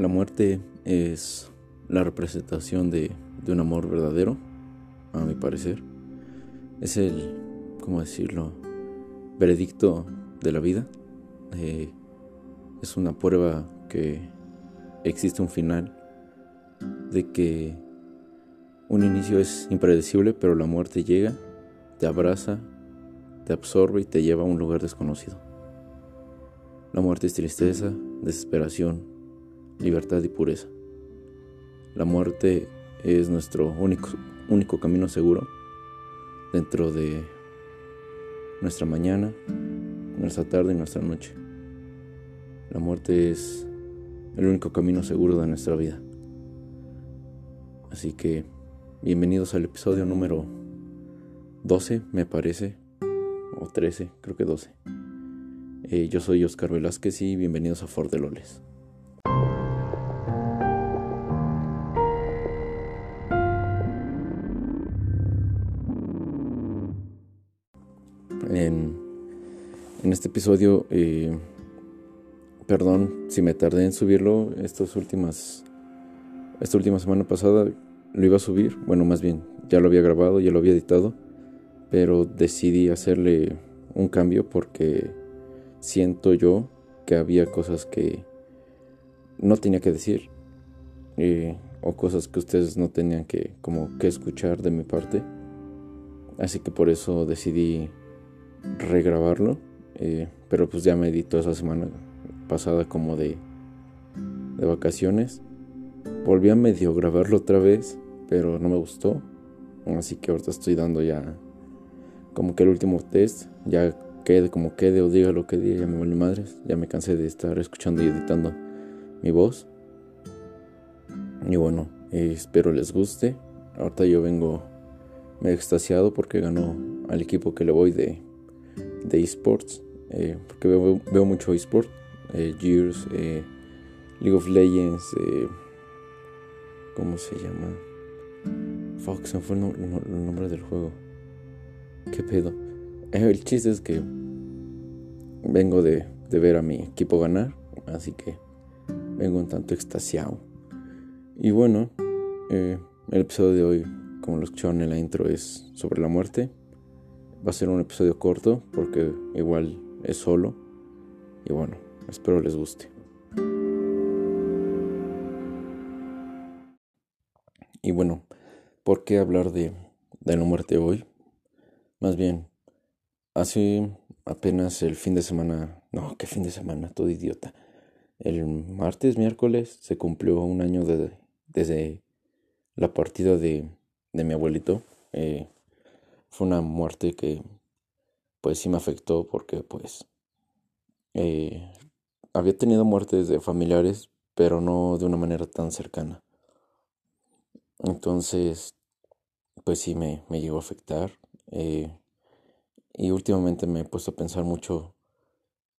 La muerte es la representación de, un amor verdadero, a mi parecer. Es el, ¿cómo decirlo?, veredicto de la vida. Eh, es una prueba que existe un final, de que un inicio es impredecible, pero la muerte llega, te abraza, te absorbe y te lleva a un lugar desconocido. La muerte es tristeza, desesperación, libertad y pureza. La muerte es nuestro único, único camino seguro dentro de nuestra mañana, nuestra tarde y nuestra noche. La muerte es el único camino seguro de nuestra vida. Así que bienvenidos al episodio número 12, me parece, o 13, creo que 12. Eh, yo soy Oscar Velázquez y bienvenidos a Ford este episodio. Eh, perdón si me tardé en subirlo. Estas últimas. Esta última semana pasada lo iba a subir. Bueno, más bien, ya lo había grabado, ya lo había editado. Pero decidí hacerle un cambio porque siento yo que había cosas que no tenía que decir. Eh, o cosas que ustedes no tenían que como que escuchar de mi parte. Así que por eso decidí regrabarlo, eh, pero pues ya me editó esa semana pasada como de, de vacaciones. Volví a medio grabarlo otra vez, pero no me gustó. Así que ahorita estoy dando ya como que el último test, ya quede como quede o diga lo que diga, ya me vale madres, ya me cansé de estar escuchando y editando mi voz. Y bueno, eh, espero les guste. Ahorita yo vengo medio extasiado porque ganó al equipo que le voy de de esports, eh, porque veo, mucho esports, eh, Gears, eh, League of Legends, ¿cómo se llama? Fox, no fue el, nombre del juego. ¿Qué pedo? el chiste es que vengo de, ver a mi equipo ganar, así que vengo un tanto extasiado. Y bueno, el episodio de hoy, como lo escucharon en la intro, es sobre la muerte. Va a ser un episodio corto porque igual es solo. Y bueno, espero les guste. Y bueno, ¿por qué hablar de, de la muerte hoy? Más bien, hace apenas el fin de semana, no, ¿qué fin de semana? Todo idiota. El martes, miércoles, se cumplió un año de, desde la partida de, de mi abuelito. Eh, fue una muerte que pues sí me afectó porque pues eh, había tenido muertes de familiares pero no de una manera tan cercana. Entonces pues sí me, me llegó a afectar eh, y últimamente me he puesto a pensar mucho.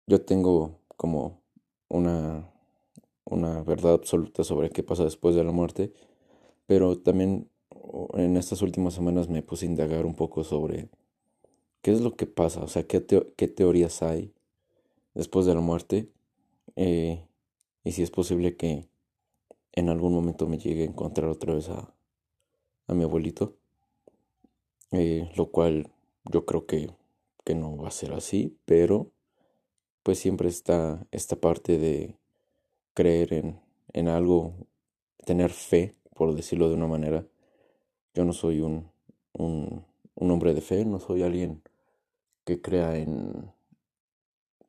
Yo tengo como una una verdad absoluta sobre qué pasa después de la muerte pero también en estas últimas semanas me puse a indagar un poco sobre qué es lo que pasa, o sea, qué, teorías hay después de la muerte eh, y si es posible que en algún momento me llegue a encontrar otra vez a, a mi abuelito, eh, lo cual yo creo que, que no va a ser así, pero pues siempre está esta parte de creer en, en algo, tener fe, por decirlo de una manera, yo no soy un, un hombre de fe, no soy alguien que crea en,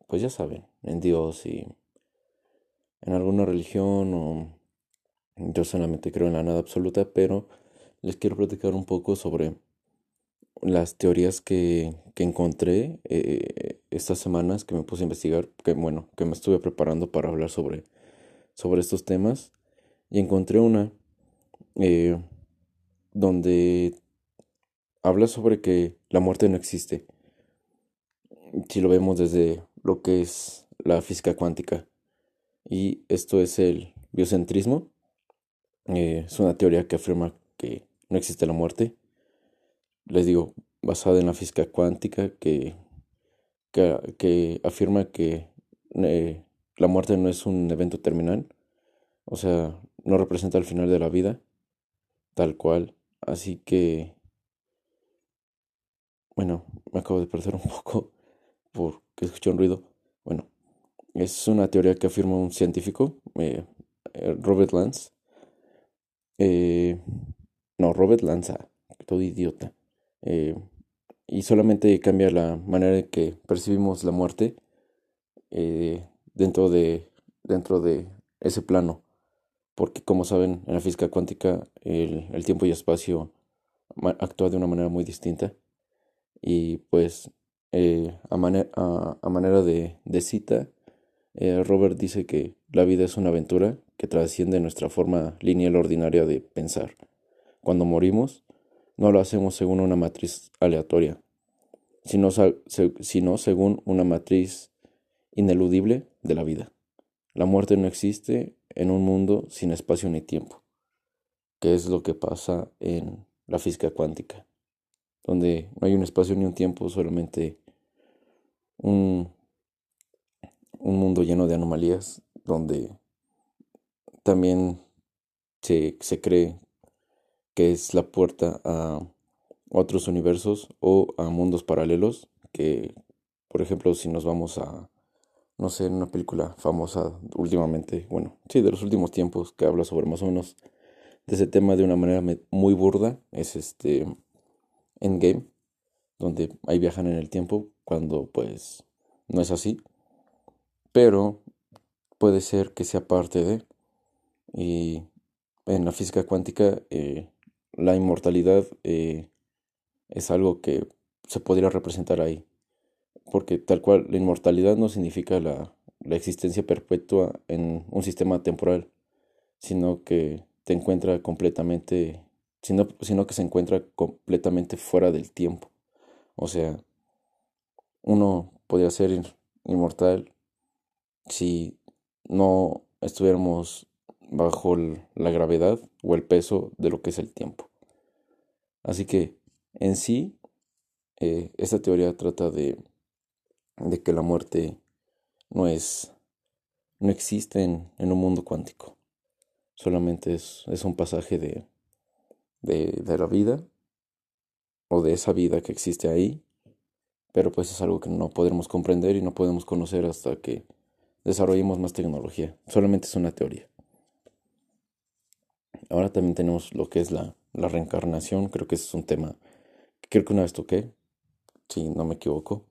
pues ya saben, en Dios y en alguna religión o yo solamente creo en la nada absoluta, pero les quiero platicar un poco sobre las teorías que, que encontré eh, estas semanas que me puse a investigar, que bueno, que me estuve preparando para hablar sobre, sobre estos temas y encontré una eh, donde habla sobre que la muerte no existe. Si lo vemos desde lo que es la física cuántica. Y esto es el biocentrismo. Eh, es una teoría que afirma que no existe la muerte. Les digo, basada en la física cuántica que, que, afirma que eh, la muerte no es un evento terminal, O sea, no representa el final de la vida, tal cual. Así que, bueno, me acabo de perder un poco porque escuché un ruido. Bueno, es una teoría que afirma un científico, eh, eh, Robert Lance. Eh, no, Robert Lanza, todo idiota. y solamente cambia la manera en que percibimos la muerte dentro, de, dentro de ese plano. Porque como saben, en la física cuántica el, el tiempo y espacio actúa de una manera muy distinta. Y pues a, a, manera de, de cita, eh, Robert dice que la vida es una aventura que trasciende nuestra forma lineal ordinaria de pensar. Cuando morimos, no lo hacemos según una matriz aleatoria, sino, sino según una matriz ineludible de la vida. La muerte no existe en un mundo sin espacio ni tiempo, que es lo que pasa en la física cuántica, donde no hay un espacio ni un tiempo, solamente un un mundo lleno de anomalías donde también se, se cree que es la puerta a otros universos o a mundos paralelos que, por ejemplo, si nos vamos a, no sé, una película famosa últimamente, bueno, sí, de los últimos tiempos que habla sobre más o menos de ese tema de una manera muy burda, es este Endgame, donde ahí viajan en el tiempo cuando pues no es así pero puede ser que sea parte de. Y en la física cuántica, eh, la inmortalidad eh, es algo que se podría representar ahí. Porque tal cual, la inmortalidad no significa la, la existencia perpetua en un sistema temporal, sino que te encuentra completamente, sino, sino que se encuentra completamente fuera del tiempo. O sea, uno podría ser inmortal si no estuviéramos bajo la gravedad o el peso de lo que es el tiempo. Así que en sí, eh, esta teoría trata de, de, que la muerte no es, no existe en, un mundo cuántico. Solamente es, es un pasaje de, de, de la vida o de esa vida que existe ahí, pero pues es algo que no podremos comprender y no podemos conocer hasta que desarrollemos más tecnología. Solamente es una teoría. Ahora también tenemos lo que es la, la reencarnación. Creo que es un tema que creo que una vez toqué, si no me equivoco.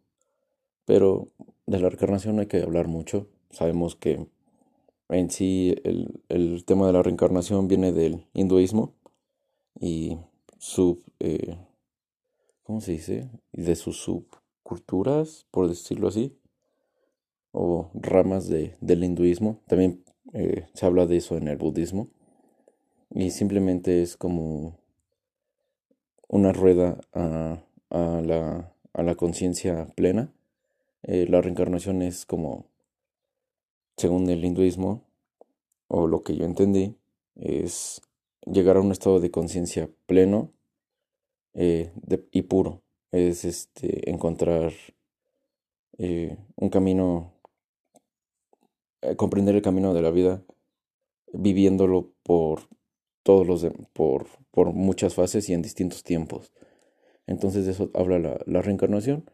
Pero de la reencarnación hay que hablar mucho. Sabemos que en sí el, el tema de la reencarnación viene del hinduismo y su... Eh, ¿Cómo se dice? De sus subculturas, por decirlo así o ramas de, del hinduismo. También eh, se habla de eso en el budismo. Y simplemente es como una rueda a, a la, a la conciencia plena. Eh, la reencarnación es como, según el hinduismo, o lo que yo entendí, es llegar a un estado de conciencia pleno eh, y puro. Es este, encontrar un camino eh, comprender el camino de la vida viviéndolo por todos los por, por muchas fases y en distintos tiempos. Entonces de eso habla la, reencarnación,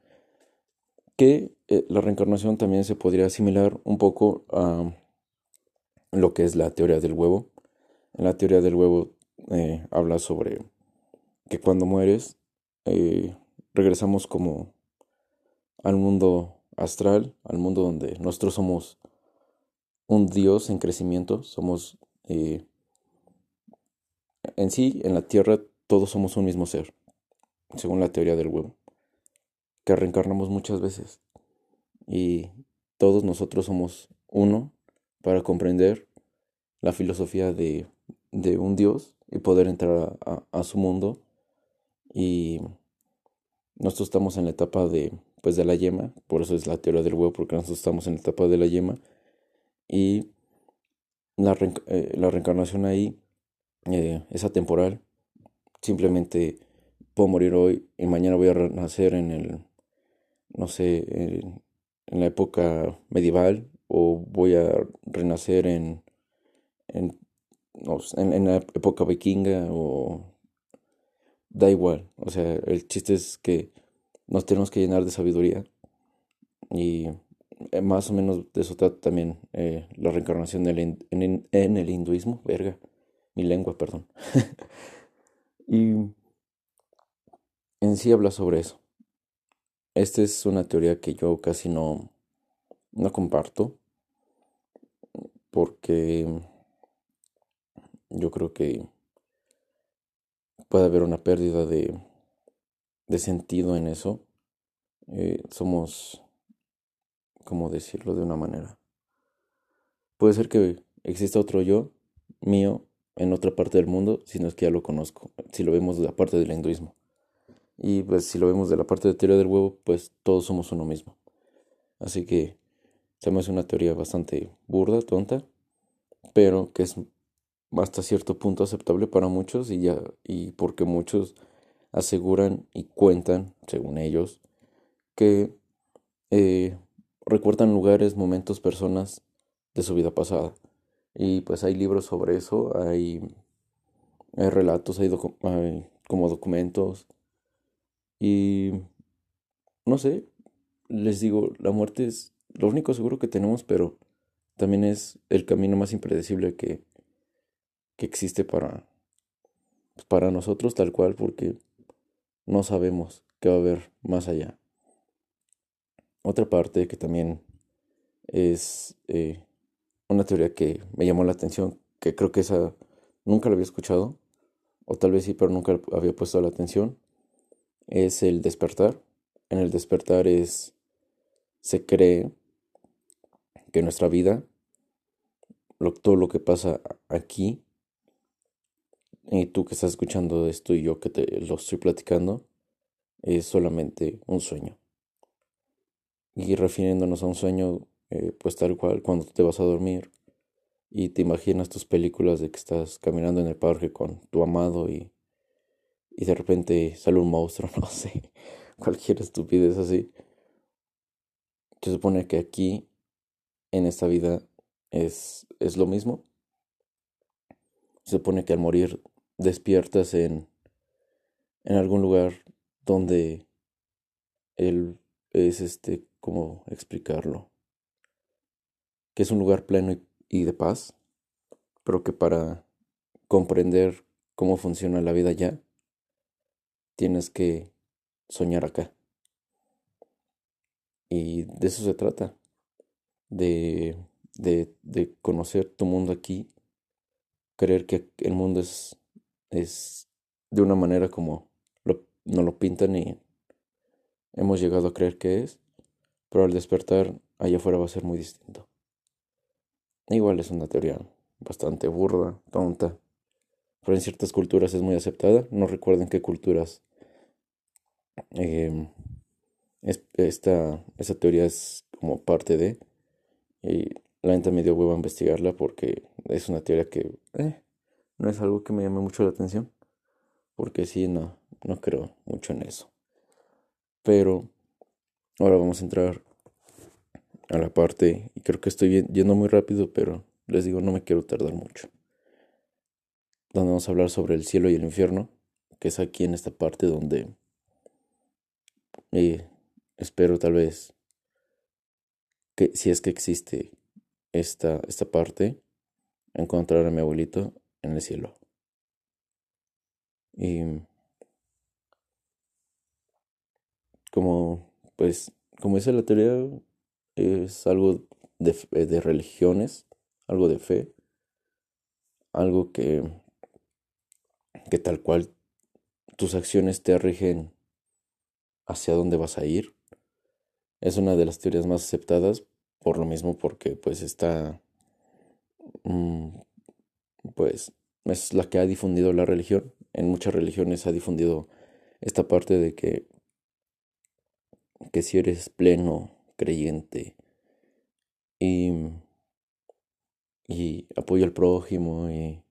que eh, la reencarnación también se podría asimilar un poco a lo que es la teoría del huevo. La teoría del huevo eh, habla sobre que cuando mueres regresamos como al mundo astral, al mundo donde nosotros somos un Dios en crecimiento, somos eh, en sí, en la Tierra, todos somos un mismo ser, según la teoría del huevo, que reencarnamos muchas veces. Y todos nosotros somos uno para comprender la filosofía de, de un Dios y poder entrar a, su mundo. Y nosotros estamos en la etapa de, pues, de la yema, por eso es la teoría del huevo, porque nosotros estamos en la etapa de la yema y la, eh, la reencarnación ahí eh, es atemporal. Simplemente puedo morir hoy y mañana voy a renacer en el, no sé, en, la época medieval o voy a renacer en, en, en, la época vikinga o da igual. O sea, el chiste es que nos tenemos que llenar de sabiduría y eh, más o menos de eso trata también eh, la reencarnación en, en, el hinduismo, verga, mi lengua, perdón. y en sí habla sobre eso. Esta es una teoría que yo casi no, no comparto porque yo creo que puede haber una pérdida de, de sentido en eso. Eh, somos, ¿cómo decirlo de una manera? Puede ser que exista otro yo mío en otra parte del mundo, si no es que ya lo conozco, si lo vemos de la parte del hinduismo. Y pues si lo vemos de la parte de teoría del huevo, pues todos somos uno mismo. Así que se me hace una teoría bastante burda, tonta, pero que es hasta cierto punto aceptable para muchos y ya y porque muchos aseguran y cuentan, según ellos, que eh, recuerdan lugares, momentos, personas de su vida pasada. Y pues hay libros sobre eso, hay, hay relatos, hay, hay como documentos. Y no sé, les digo, la muerte es lo único seguro que tenemos, pero también es el camino más impredecible que, que existe para, pues, para nosotros tal cual, porque no sabemos qué va a haber más allá. Otra parte que también es eh, una teoría que me llamó la atención, que creo que esa nunca la había escuchado, o tal vez sí, pero nunca había puesto la atención, es el despertar. En el despertar es, se cree que nuestra vida, todo lo que pasa aquí, y tú que estás escuchando esto y yo que te lo estoy platicando, es solamente un sueño. Y refiriéndonos a un sueño, eh, pues tal cual, cuando te vas a dormir y te imaginas tus películas de que estás caminando en el parque con tu amado y, y de repente sale un monstruo, no sé, cualquier estupidez así. Se supone que aquí, en esta vida, es, es lo mismo. Se supone que al morir despiertas en, en algún lugar donde él es este, ¿cómo explicarlo? Que es un lugar pleno y, de paz, pero que para comprender cómo funciona la vida ya, tienes que soñar acá. Y de eso se trata, de, de, de conocer tu mundo aquí, creer que el mundo es es de una manera como lo, no lo pintan y hemos llegado a creer que es, pero al despertar allá afuera va a ser muy distinto. Igual es una teoría bastante burda, tonta, pero en ciertas culturas es muy aceptada. No recuerden qué culturas em, esta, esa teoría es como parte de. Y la gente me dio a investigarla porque es una teoría que eh, no es algo que me llame mucho la atención, porque sí, no, no creo mucho en eso. Pero ahora vamos a entrar a la parte, y creo que estoy yendo muy rápido, pero les digo, no me quiero tardar mucho. Donde vamos a hablar sobre el cielo y el infierno, que es aquí en esta parte donde eh, espero tal vez que si es que existe esta, esta parte, encontrar a mi abuelito en el cielo. Y como, pues, como dice la teoría, es algo de, de religiones, algo de fe, algo que, que tal cual tus acciones te rigen hacia dónde vas a ir. Es una de las teorías más aceptadas por lo mismo porque pues está mm, pues es la que ha difundido la religión. En muchas religiones ha difundido esta parte de que, que si eres pleno creyente y, y apoyo al prójimo y,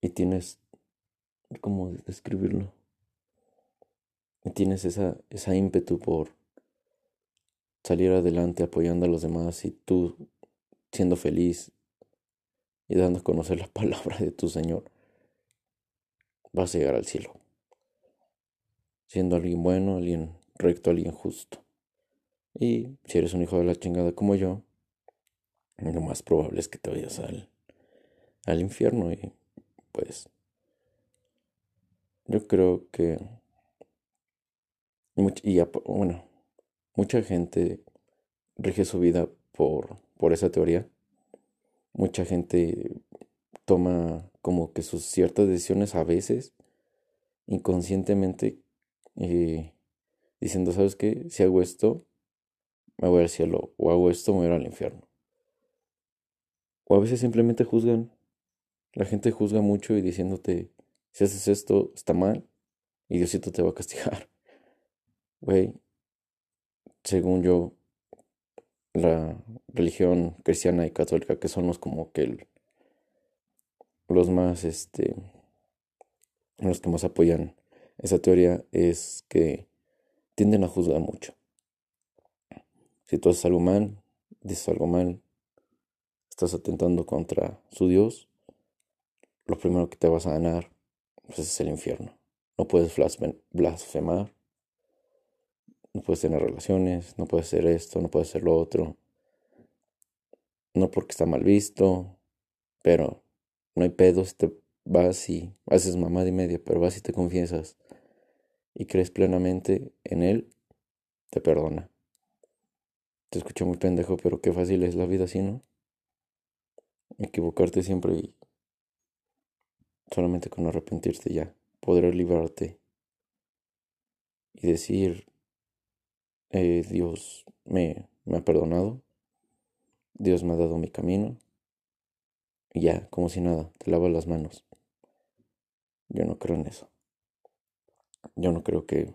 y tienes, ¿cómo describirlo? Y tienes esa, esa ímpetu por salir adelante apoyando a los demás y tú siendo feliz y dando a conocer la palabra de tu Señor, vas a llegar al cielo. Siendo alguien bueno, alguien recto, alguien justo. Y si eres un hijo de la chingada como yo, lo más probable es que te vayas al, al infierno y pues yo creo que y bueno mucha gente rige su vida por, por esa teoría mucha gente toma como que sus ciertas decisiones a veces inconscientemente eh, diciendo sabes qué si hago esto me voy al cielo o hago esto me voy al infierno o a veces simplemente juzgan. La gente juzga mucho y diciéndote, si haces esto, está mal y Diosito te va a castigar. Güey, según yo, la religión cristiana y católica, que son los como que los más, este, los que más apoyan esa teoría, es que tienden a juzgar mucho. Si tú haces algo mal, dices algo mal, estás atentando contra su Dios, lo primero que te vas a ganar pues, es el infierno. No puedes blasfemar, no puedes tener relaciones, no puedes hacer esto, no puedes hacer lo otro. No porque está mal visto, pero no hay pedos, te vas y haces mamada y media, pero vas y te confiesas y crees plenamente en Él, te perdona. Te escucho muy pendejo, pero qué fácil es la vida así, ¿no? equivocarte siempre y solamente con arrepentirte ya podrás librarte y decir eh, Dios me, ha perdonado Dios me ha dado mi camino y ya como si nada te lavas las manos yo no creo en eso yo no creo que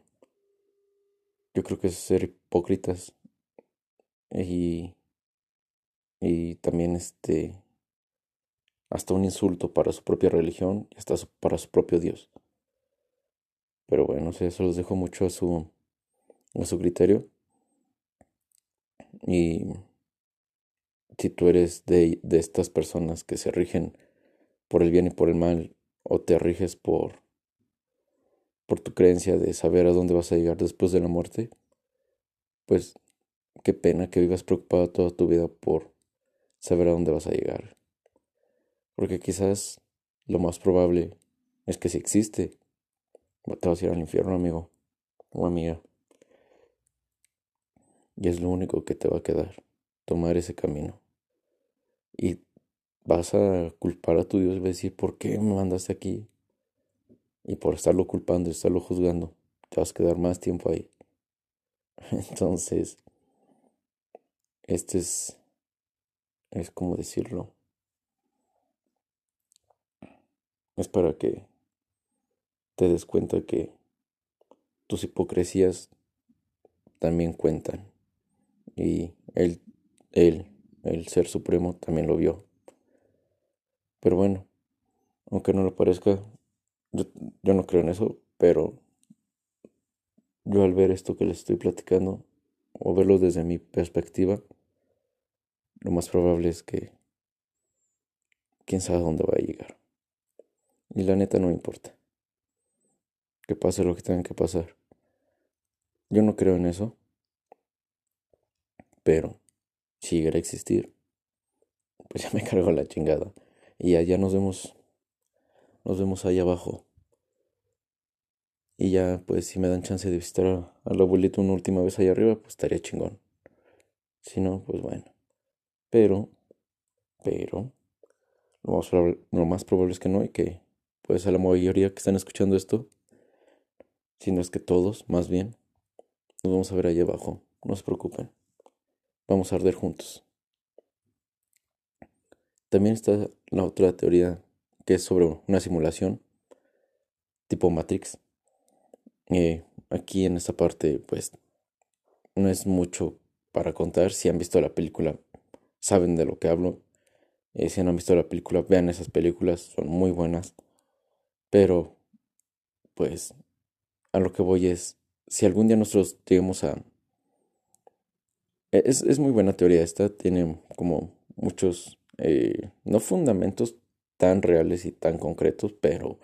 yo creo que es ser hipócritas y y también este hasta un insulto para su propia religión y hasta para su propio Dios. Pero bueno, eso los dejo mucho a su, a su criterio. Y si tú eres de, de estas personas que se rigen por el bien y por el mal, o te riges por, por tu creencia de saber a dónde vas a llegar después de la muerte, pues qué pena que vivas preocupado toda tu vida por saber a dónde vas a llegar. Porque quizás lo más probable es que si existe, te vas a ir al infierno, amigo o amiga. Y es lo único que te va a quedar, tomar ese camino. Y vas a culpar a tu Dios vas a decir, ¿por qué me mandaste aquí? Y por estarlo culpando estarlo juzgando, te vas a quedar más tiempo ahí. Entonces, este es, es como decirlo, es para que te des cuenta que tus hipocresías también cuentan. Y él, él, el Ser Supremo, también lo vio. Pero bueno, aunque no lo parezca, yo, yo no creo en eso, pero yo al ver esto que les estoy platicando, o verlo desde mi perspectiva, lo más probable es que quién sabe dónde va a llegar. Y la neta no me importa. Que pase lo que tenga que pasar. Yo no creo en eso. Pero si llegara a existir, pues ya me cargo la chingada. Y allá nos vemos. Nos vemos ahí abajo. Y ya, pues, si me dan chance de visitar al abuelito una última vez allá arriba, pues estaría chingón. Si no, pues bueno. Pero, pero, lo más, lo más probable es que no y que pues a la mayoría que están escuchando esto, si no es que todos, más bien, nos vamos a ver ahí abajo, no se preocupen, vamos a arder juntos. También está la otra teoría que es sobre una simulación tipo Matrix. Eh, aquí en esta parte, pues, no es mucho para contar. Si han visto la película, saben de lo que hablo. Eh, si no han visto la película, vean esas películas, son muy buenas. Pero, pues, a lo que voy es, si algún día nosotros llegamos a... Es, es muy buena teoría esta, tiene como muchos eh, no fundamentos tan reales y tan concretos, pero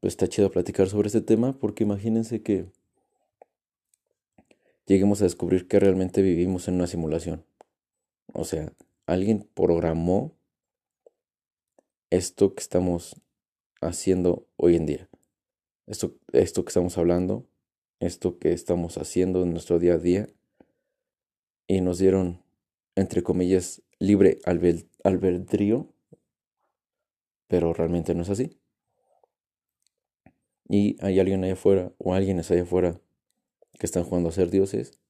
pues, está chido platicar sobre este tema porque imagínense que lleguemos a descubrir que realmente vivimos en una simulación. O sea, alguien programó esto que estamos haciendo hoy en día. Esto, esto que estamos hablando, esto que estamos haciendo en nuestro día a día. Y nos dieron, entre comillas, libre albedrío, pero realmente no es así. Y hay alguien allá afuera, o alguien allá afuera, que están jugando a ser dioses,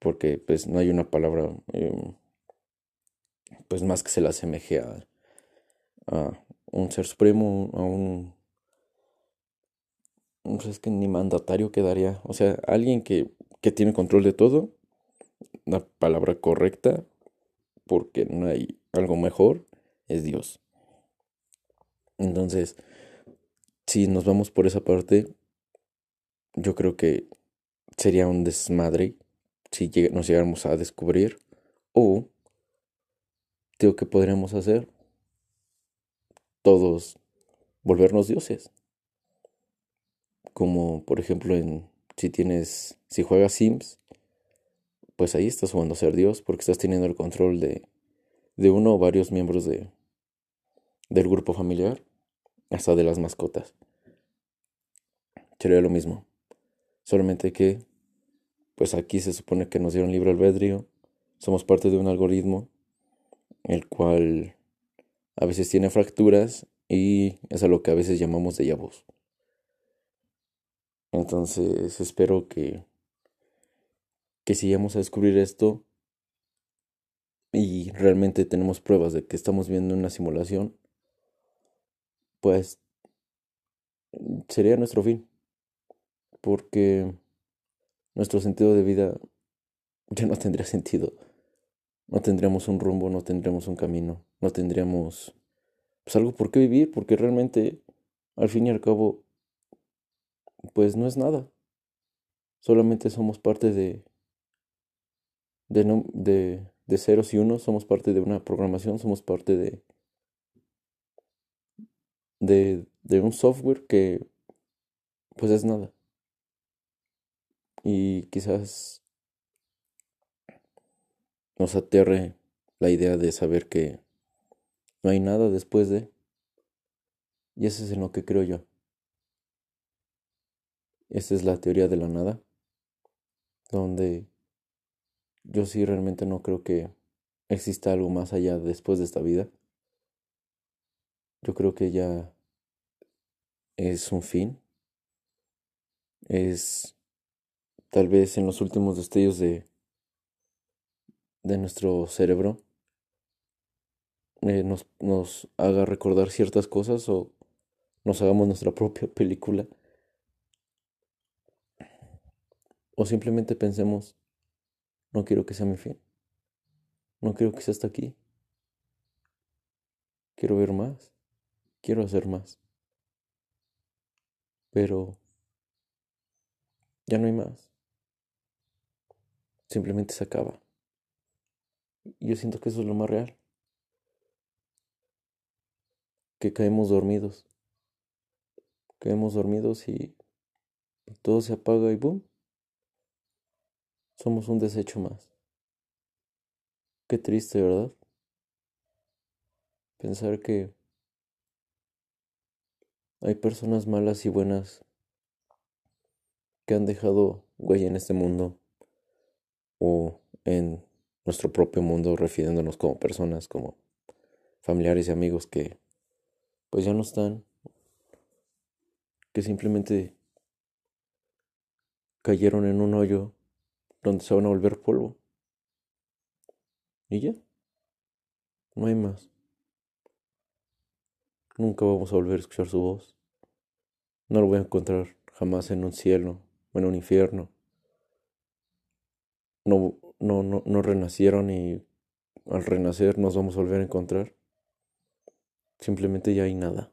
porque pues no hay una palabra em, pues más que se le asemeje a, a un ser supremo, a un no sé, es que ni mandatario quedaría, o sea, alguien que, que tiene control de todo, la palabra correcta, porque no hay algo mejor, es Dios. Entonces, si nos vamos por esa parte, yo creo que sería un desmadre si nos llegáramos a descubrir o digo que podríamos hacer todos volvernos dioses como por ejemplo en si tienes si juegas Sims pues ahí estás jugando a ser dios porque estás teniendo el control de de uno o varios miembros de del grupo familiar hasta de las mascotas. Sería lo mismo. Solamente que pues aquí se supone que nos dieron libre albedrío, somos parte de un algoritmo, el cual a veces tiene fracturas y es a lo que a veces llamamos de voz. Entonces espero que, que sigamos a descubrir esto y realmente tenemos pruebas de que estamos viendo una simulación, pues sería nuestro fin. Porque nuestro sentido de vida ya no tendría sentido. No tendríamos un rumbo, no tendríamos un camino, no tendríamos pues algo por qué vivir, porque realmente al fin y al cabo pues no es nada. Solamente somos parte de de, no, de, de ceros y unos, somos parte de una programación, somos parte de, de, de un software que pues es nada. Y quizás nos aterre la idea de saber que no hay nada después de... Y ese es en lo que creo yo. Esta es la teoría de la nada, donde yo sí realmente no creo que exista algo más allá después de esta vida. Yo creo que ya es un fin. Es tal vez en los últimos destellos de, de nuestro cerebro eh, nos, nos haga recordar ciertas cosas o nos hagamos nuestra propia película. O simplemente pensemos, no quiero que sea mi fin. No quiero que sea hasta aquí. Quiero ver más. Quiero hacer más. Pero ya no hay más simplemente se acaba. Yo siento que eso es lo más real. Que caemos dormidos. Caemos dormidos y todo se apaga y boom. Somos un desecho más. Qué triste, ¿verdad? Pensar que hay personas malas y buenas que han dejado huella en este mundo o en nuestro propio mundo refiriéndonos como personas, como familiares y amigos que pues ya no están, que simplemente cayeron en un hoyo donde se van a volver polvo. Y ya, no hay más. Nunca vamos a volver a escuchar su voz. No lo voy a encontrar jamás en un cielo o en un infierno no, no, no, no renacieron y al renacer nos vamos a volver a encontrar. Simplemente ya hay nada.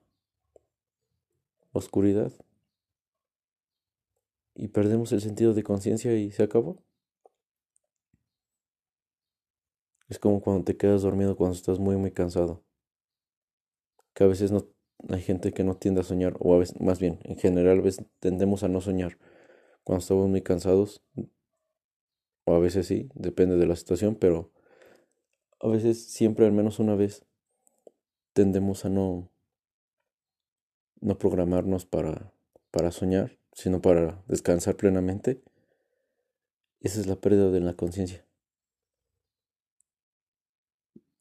Oscuridad. Y perdemos el sentido de conciencia y se acabó. Es como cuando te quedas dormido cuando estás muy, muy cansado. Que a veces no, hay gente que no tiende a soñar, o a veces, más bien, en general, a veces tendemos a no soñar cuando estamos muy cansados, o a veces sí, depende de la situación, pero a veces siempre al menos una vez tendemos a no, no programarnos para, para soñar, sino para descansar plenamente. Esa es la pérdida de la conciencia.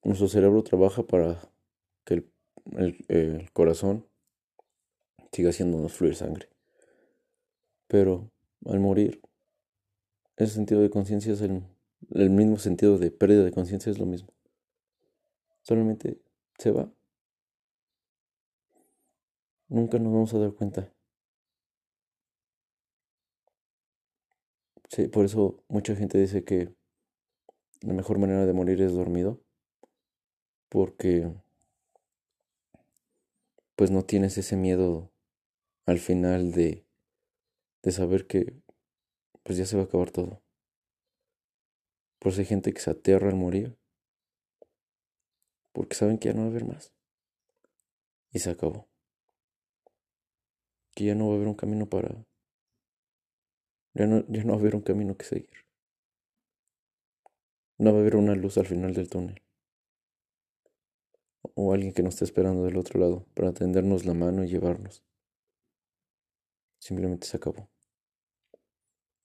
Nuestro cerebro trabaja para que el, corazón siga haciéndonos fluir sangre. Pero al morir, ese sentido de conciencia es el, el mismo sentido de pérdida de conciencia, es lo mismo. Solamente se va. Nunca nos vamos a dar cuenta. Sí, por eso mucha gente dice que la mejor manera de morir es dormido porque pues no tienes ese miedo al final de, de saber que pues ya se va a acabar todo. Por eso hay gente que se aterra al morir, porque saben que ya no va a haber más. Y se acabó. Que ya no va a haber un camino para... Ya no, ya no va a haber un camino que seguir. No va a haber una luz al final del túnel o alguien que nos esté esperando del otro lado para tendernos la mano y llevarnos. Simplemente se acabó.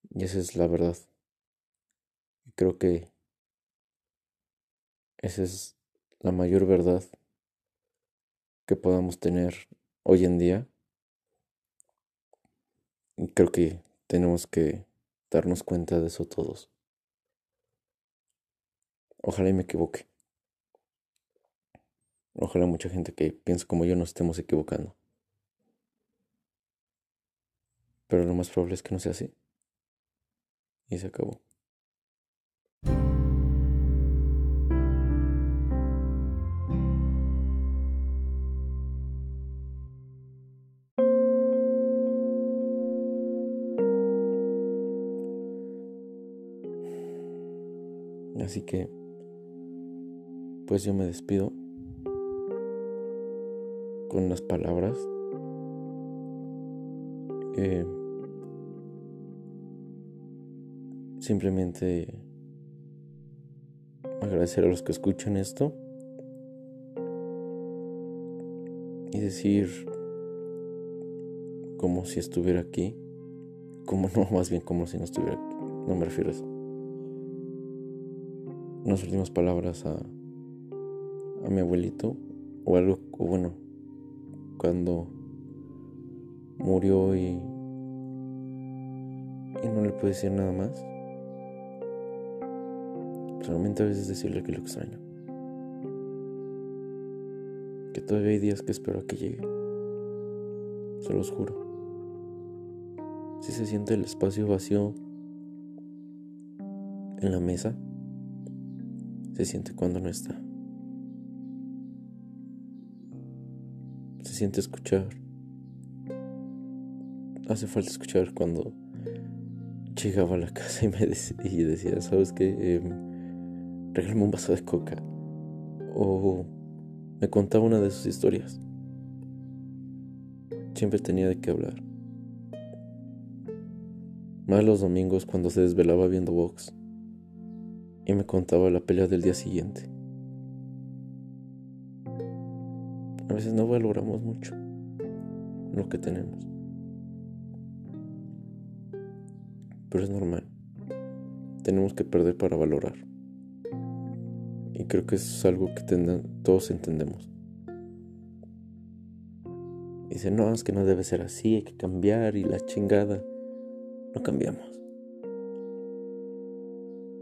Y esa es la verdad. Creo que esa es la mayor verdad que podamos tener hoy en día. Y creo que tenemos que darnos cuenta de eso todos. Ojalá y me equivoque. Ojalá mucha gente que piensa como yo nos estemos equivocando. Pero lo más probable es que no sea así. Y se acabó. Así que, pues yo me despido con las palabras. Eh, simplemente agradecer a los que escuchan esto y decir como si estuviera aquí, como no, más bien como si no estuviera aquí, no me refiero a eso. Unas últimas palabras a, a mi abuelito o algo, o bueno, cuando murió y, y no le puedo decir nada más. Solamente a veces decirle que lo extraño. Que todavía hay días que espero a que llegue. Se los juro. Si se siente el espacio vacío en la mesa, se siente cuando no está. Siente escuchar. Hace falta escuchar cuando llegaba a la casa y me decía, ¿sabes qué? Eh, regálame un vaso de coca. O me contaba una de sus historias. Siempre tenía de qué hablar. Más los domingos cuando se desvelaba viendo box y me contaba la pelea del día siguiente. A veces no valoramos mucho lo que tenemos. Pero es normal. Tenemos que perder para valorar. Y creo que eso es algo que todos entendemos. Dicen, no, es que no debe ser así, hay que cambiar y la chingada. No cambiamos.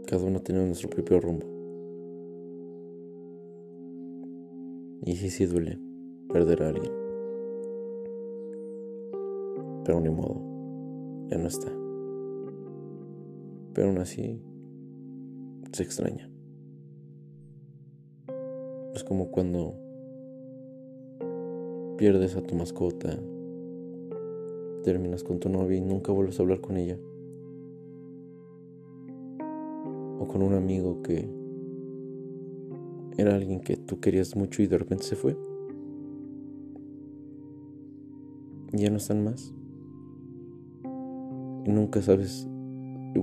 Cada uno tiene nuestro propio rumbo. Y sí, sí duele perder a alguien. Pero ni modo, ya no está. Pero aún así se extraña. Es como cuando pierdes a tu mascota, terminas con tu novia y nunca vuelves a hablar con ella. O con un amigo que era alguien que tú querías mucho y de repente se fue. Ya no están más. Y nunca sabes,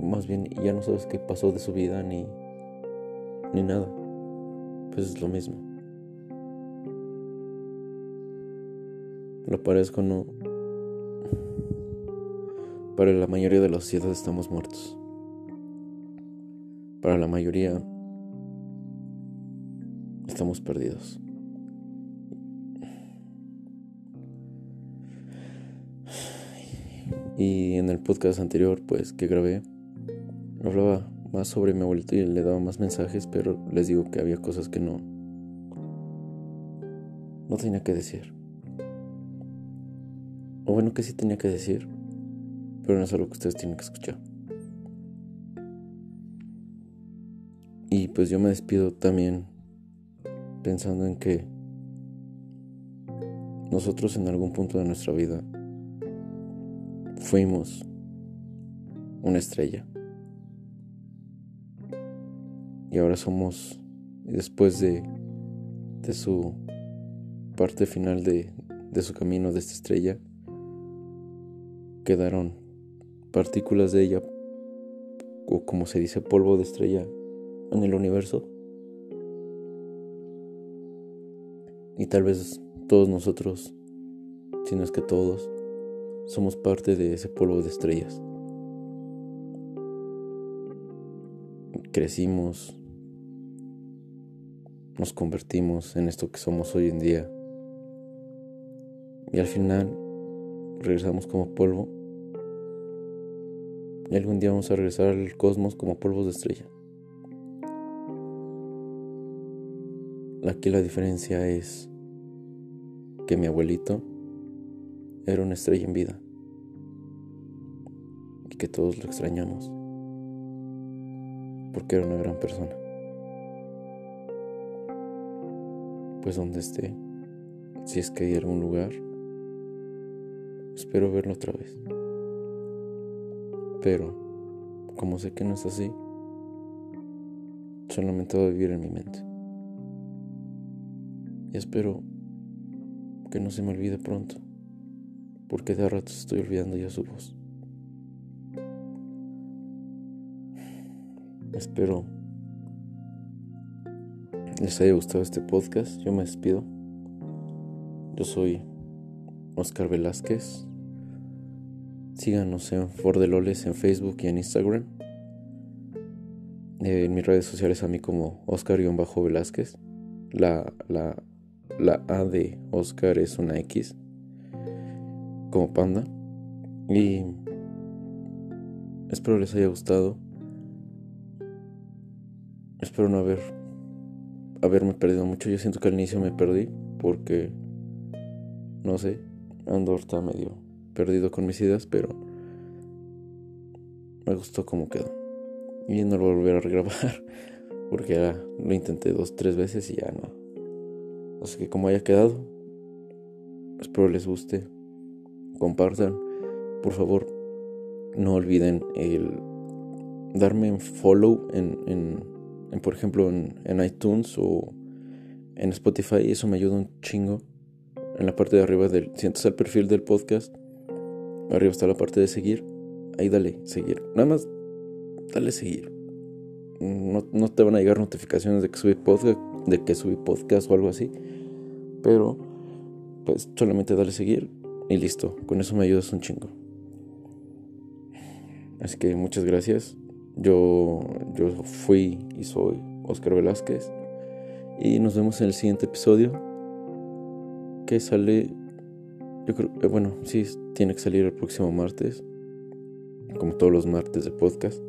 más bien ya no sabes qué pasó de su vida ni, ni nada. Pues es lo mismo. Lo parezco no. Para la mayoría de la sociedad estamos muertos. Para la mayoría estamos perdidos. Y en el podcast anterior, pues que grabé, hablaba más sobre mi abuelito y le daba más mensajes, pero les digo que había cosas que no no tenía que decir. O bueno, que sí tenía que decir, pero no es algo que ustedes tienen que escuchar. Y pues yo me despido también pensando en que nosotros en algún punto de nuestra vida fuimos una estrella. Y ahora somos, después de, de su parte final de, de su camino de esta estrella, quedaron partículas de ella, o como se dice, polvo de estrella en el universo. Y tal vez todos nosotros, si no es que todos, somos parte de ese polvo de estrellas. Crecimos, nos convertimos en esto que somos hoy en día. Y al final regresamos como polvo. Y algún día vamos a regresar al cosmos como polvos de estrella. Aquí la diferencia es que mi abuelito era una estrella en vida y que todos lo extrañamos porque era una gran persona. Pues donde esté, si es que hay algún lugar, espero verlo otra vez. Pero, como sé que no es así, solamente va a vivir en mi mente. Y espero que no se me olvide pronto, porque de rato estoy olvidando ya su voz. Espero les haya gustado este podcast. Yo me despido. Yo soy Oscar Velázquez. Síganos en Fordeloles en Facebook y en Instagram. En mis redes sociales a mí como Oscar-Velázquez. La, la la A de Oscar es una X, como panda. Y espero les haya gustado. Espero no haber haberme perdido mucho. Yo siento que al inicio me perdí porque no sé, ando está medio perdido con mis ideas, pero me gustó cómo quedó. Y no lo volver a regrabar porque ya lo intenté dos, tres veces y ya no, Así que como haya quedado, espero les guste. Compartan. Por favor, no olviden el darme un follow en, en, por ejemplo, en, en, iTunes o en Spotify. Eso me ayuda un chingo. En la parte de arriba del... Si entras al perfil del podcast, arriba está la parte de seguir. Ahí dale, seguir. Nada más, dale seguir. No, no te van a llegar notificaciones de que subí podcast, de que subí podcast o algo así. Pero, pues solamente dale seguir y listo. Con eso me ayudas un chingo. Así que muchas gracias. Yo, yo fui y soy Oscar Velázquez. Y nos vemos en el siguiente episodio. Que sale. Yo creo. Eh, bueno, sí, tiene que salir el próximo martes. Como todos los martes de podcast.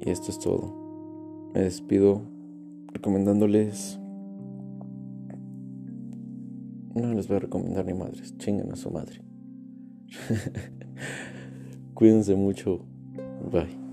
Y esto es todo. Me despido recomendándoles no les voy a recomendar ni madres. Chingan a su madre. Cuídense mucho. Bye.